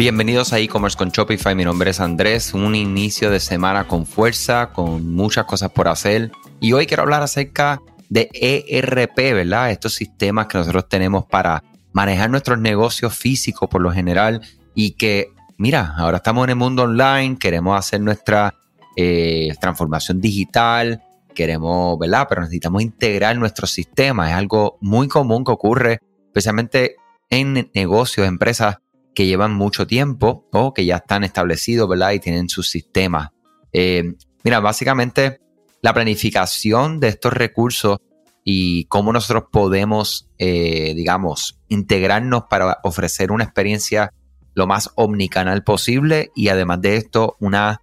Bienvenidos a e-commerce con Shopify. Mi nombre es Andrés. Un inicio de semana con fuerza, con muchas cosas por hacer. Y hoy quiero hablar acerca de ERP, ¿verdad? Estos sistemas que nosotros tenemos para manejar nuestros negocios físicos por lo general y que, mira, ahora estamos en el mundo online, queremos hacer nuestra eh, transformación digital, queremos, ¿verdad? Pero necesitamos integrar nuestros sistemas. Es algo muy común que ocurre, especialmente en negocios, empresas que llevan mucho tiempo o que ya están establecidos, ¿verdad? Y tienen sus sistemas. Eh, mira, básicamente la planificación de estos recursos y cómo nosotros podemos, eh, digamos, integrarnos para ofrecer una experiencia lo más omnicanal posible y además de esto, una,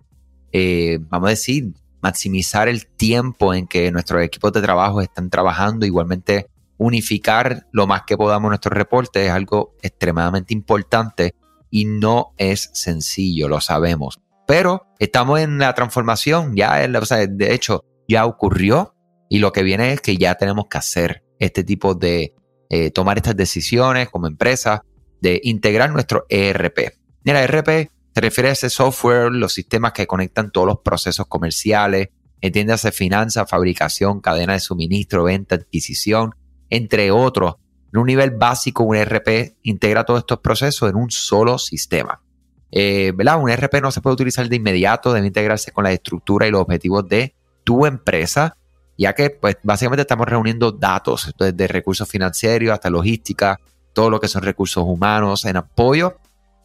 eh, vamos a decir, maximizar el tiempo en que nuestros equipos de trabajo están trabajando, igualmente unificar lo más que podamos nuestros reportes es algo extremadamente importante y no es sencillo, lo sabemos. Pero estamos en la transformación, ya, o sea, de hecho, ya ocurrió y lo que viene es que ya tenemos que hacer este tipo de, eh, tomar estas decisiones como empresa, de integrar nuestro ERP. Mira, ERP se refiere a ese software, los sistemas que conectan todos los procesos comerciales, entiéndase finanzas, fabricación, cadena de suministro, venta, adquisición, entre otros. En un nivel básico, un ERP integra todos estos procesos en un solo sistema. Eh, ¿verdad? Un ERP no se puede utilizar de inmediato, debe integrarse con la estructura y los objetivos de tu empresa, ya que pues básicamente estamos reuniendo datos, desde recursos financieros hasta logística, todo lo que son recursos humanos en apoyo,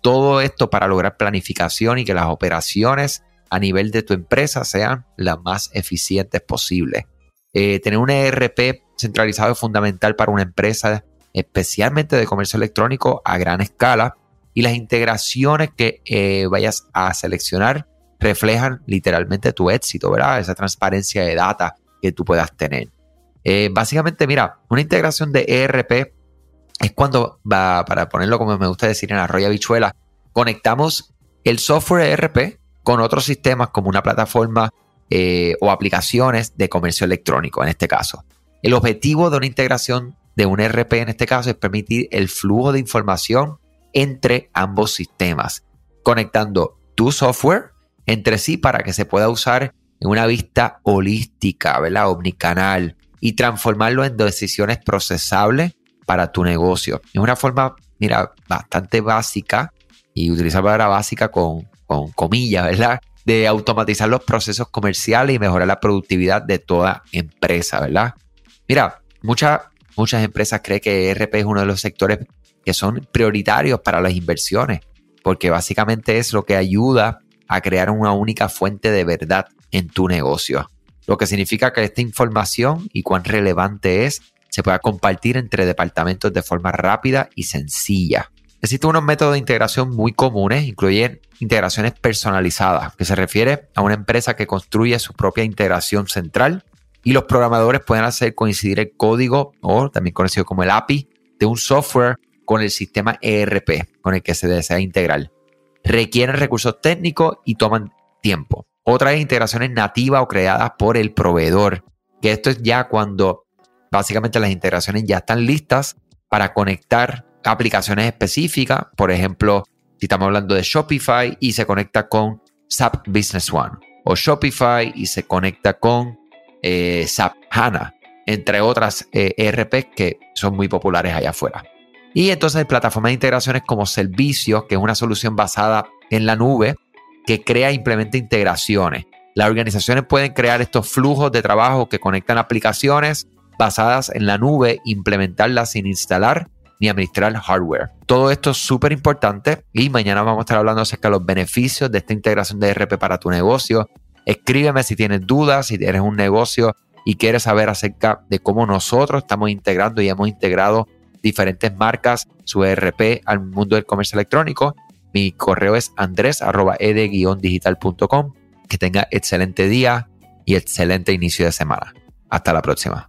todo esto para lograr planificación y que las operaciones a nivel de tu empresa sean las más eficientes posibles. Eh, tener un ERP centralizado es fundamental para una empresa, especialmente de comercio electrónico a gran escala, y las integraciones que eh, vayas a seleccionar reflejan literalmente tu éxito, ¿verdad? Esa transparencia de data que tú puedas tener. Eh, básicamente, mira, una integración de ERP es cuando, va, para ponerlo como me gusta decir en arroya bichuela, conectamos el software ERP con otros sistemas como una plataforma eh, o aplicaciones de comercio electrónico en este caso. El objetivo de una integración de un ERP en este caso es permitir el flujo de información entre ambos sistemas, conectando tu software entre sí para que se pueda usar en una vista holística, ¿verdad? Omnicanal y transformarlo en decisiones procesables para tu negocio. Es una forma, mira, bastante básica y utilizar palabra básica con, con comillas, ¿verdad? de automatizar los procesos comerciales y mejorar la productividad de toda empresa, ¿verdad? Mira, muchas, muchas empresas creen que ERP es uno de los sectores que son prioritarios para las inversiones, porque básicamente es lo que ayuda a crear una única fuente de verdad en tu negocio. Lo que significa que esta información y cuán relevante es se pueda compartir entre departamentos de forma rápida y sencilla. Existen unos métodos de integración muy comunes, incluyen integraciones personalizadas, que se refiere a una empresa que construye su propia integración central y los programadores pueden hacer coincidir el código, o también conocido como el API, de un software con el sistema ERP con el que se desea integrar. Requieren recursos técnicos y toman tiempo. Otras integraciones nativas o creadas por el proveedor, que esto es ya cuando básicamente las integraciones ya están listas para conectar aplicaciones específicas, por ejemplo, si estamos hablando de Shopify y se conecta con SAP Business One, o Shopify y se conecta con eh, SAP HANA, entre otras eh, ERP que son muy populares allá afuera. Y entonces plataformas de integraciones como Servicios, que es una solución basada en la nube que crea e implementa integraciones. Las organizaciones pueden crear estos flujos de trabajo que conectan aplicaciones basadas en la nube, implementarlas sin instalar ni administrar hardware. Todo esto es súper importante y mañana vamos a estar hablando acerca de los beneficios de esta integración de ERP para tu negocio. Escríbeme si tienes dudas, si tienes un negocio y quieres saber acerca de cómo nosotros estamos integrando y hemos integrado diferentes marcas, su ERP al mundo del comercio electrónico. Mi correo es andres.ed-digital.com. Que tenga excelente día y excelente inicio de semana. Hasta la próxima.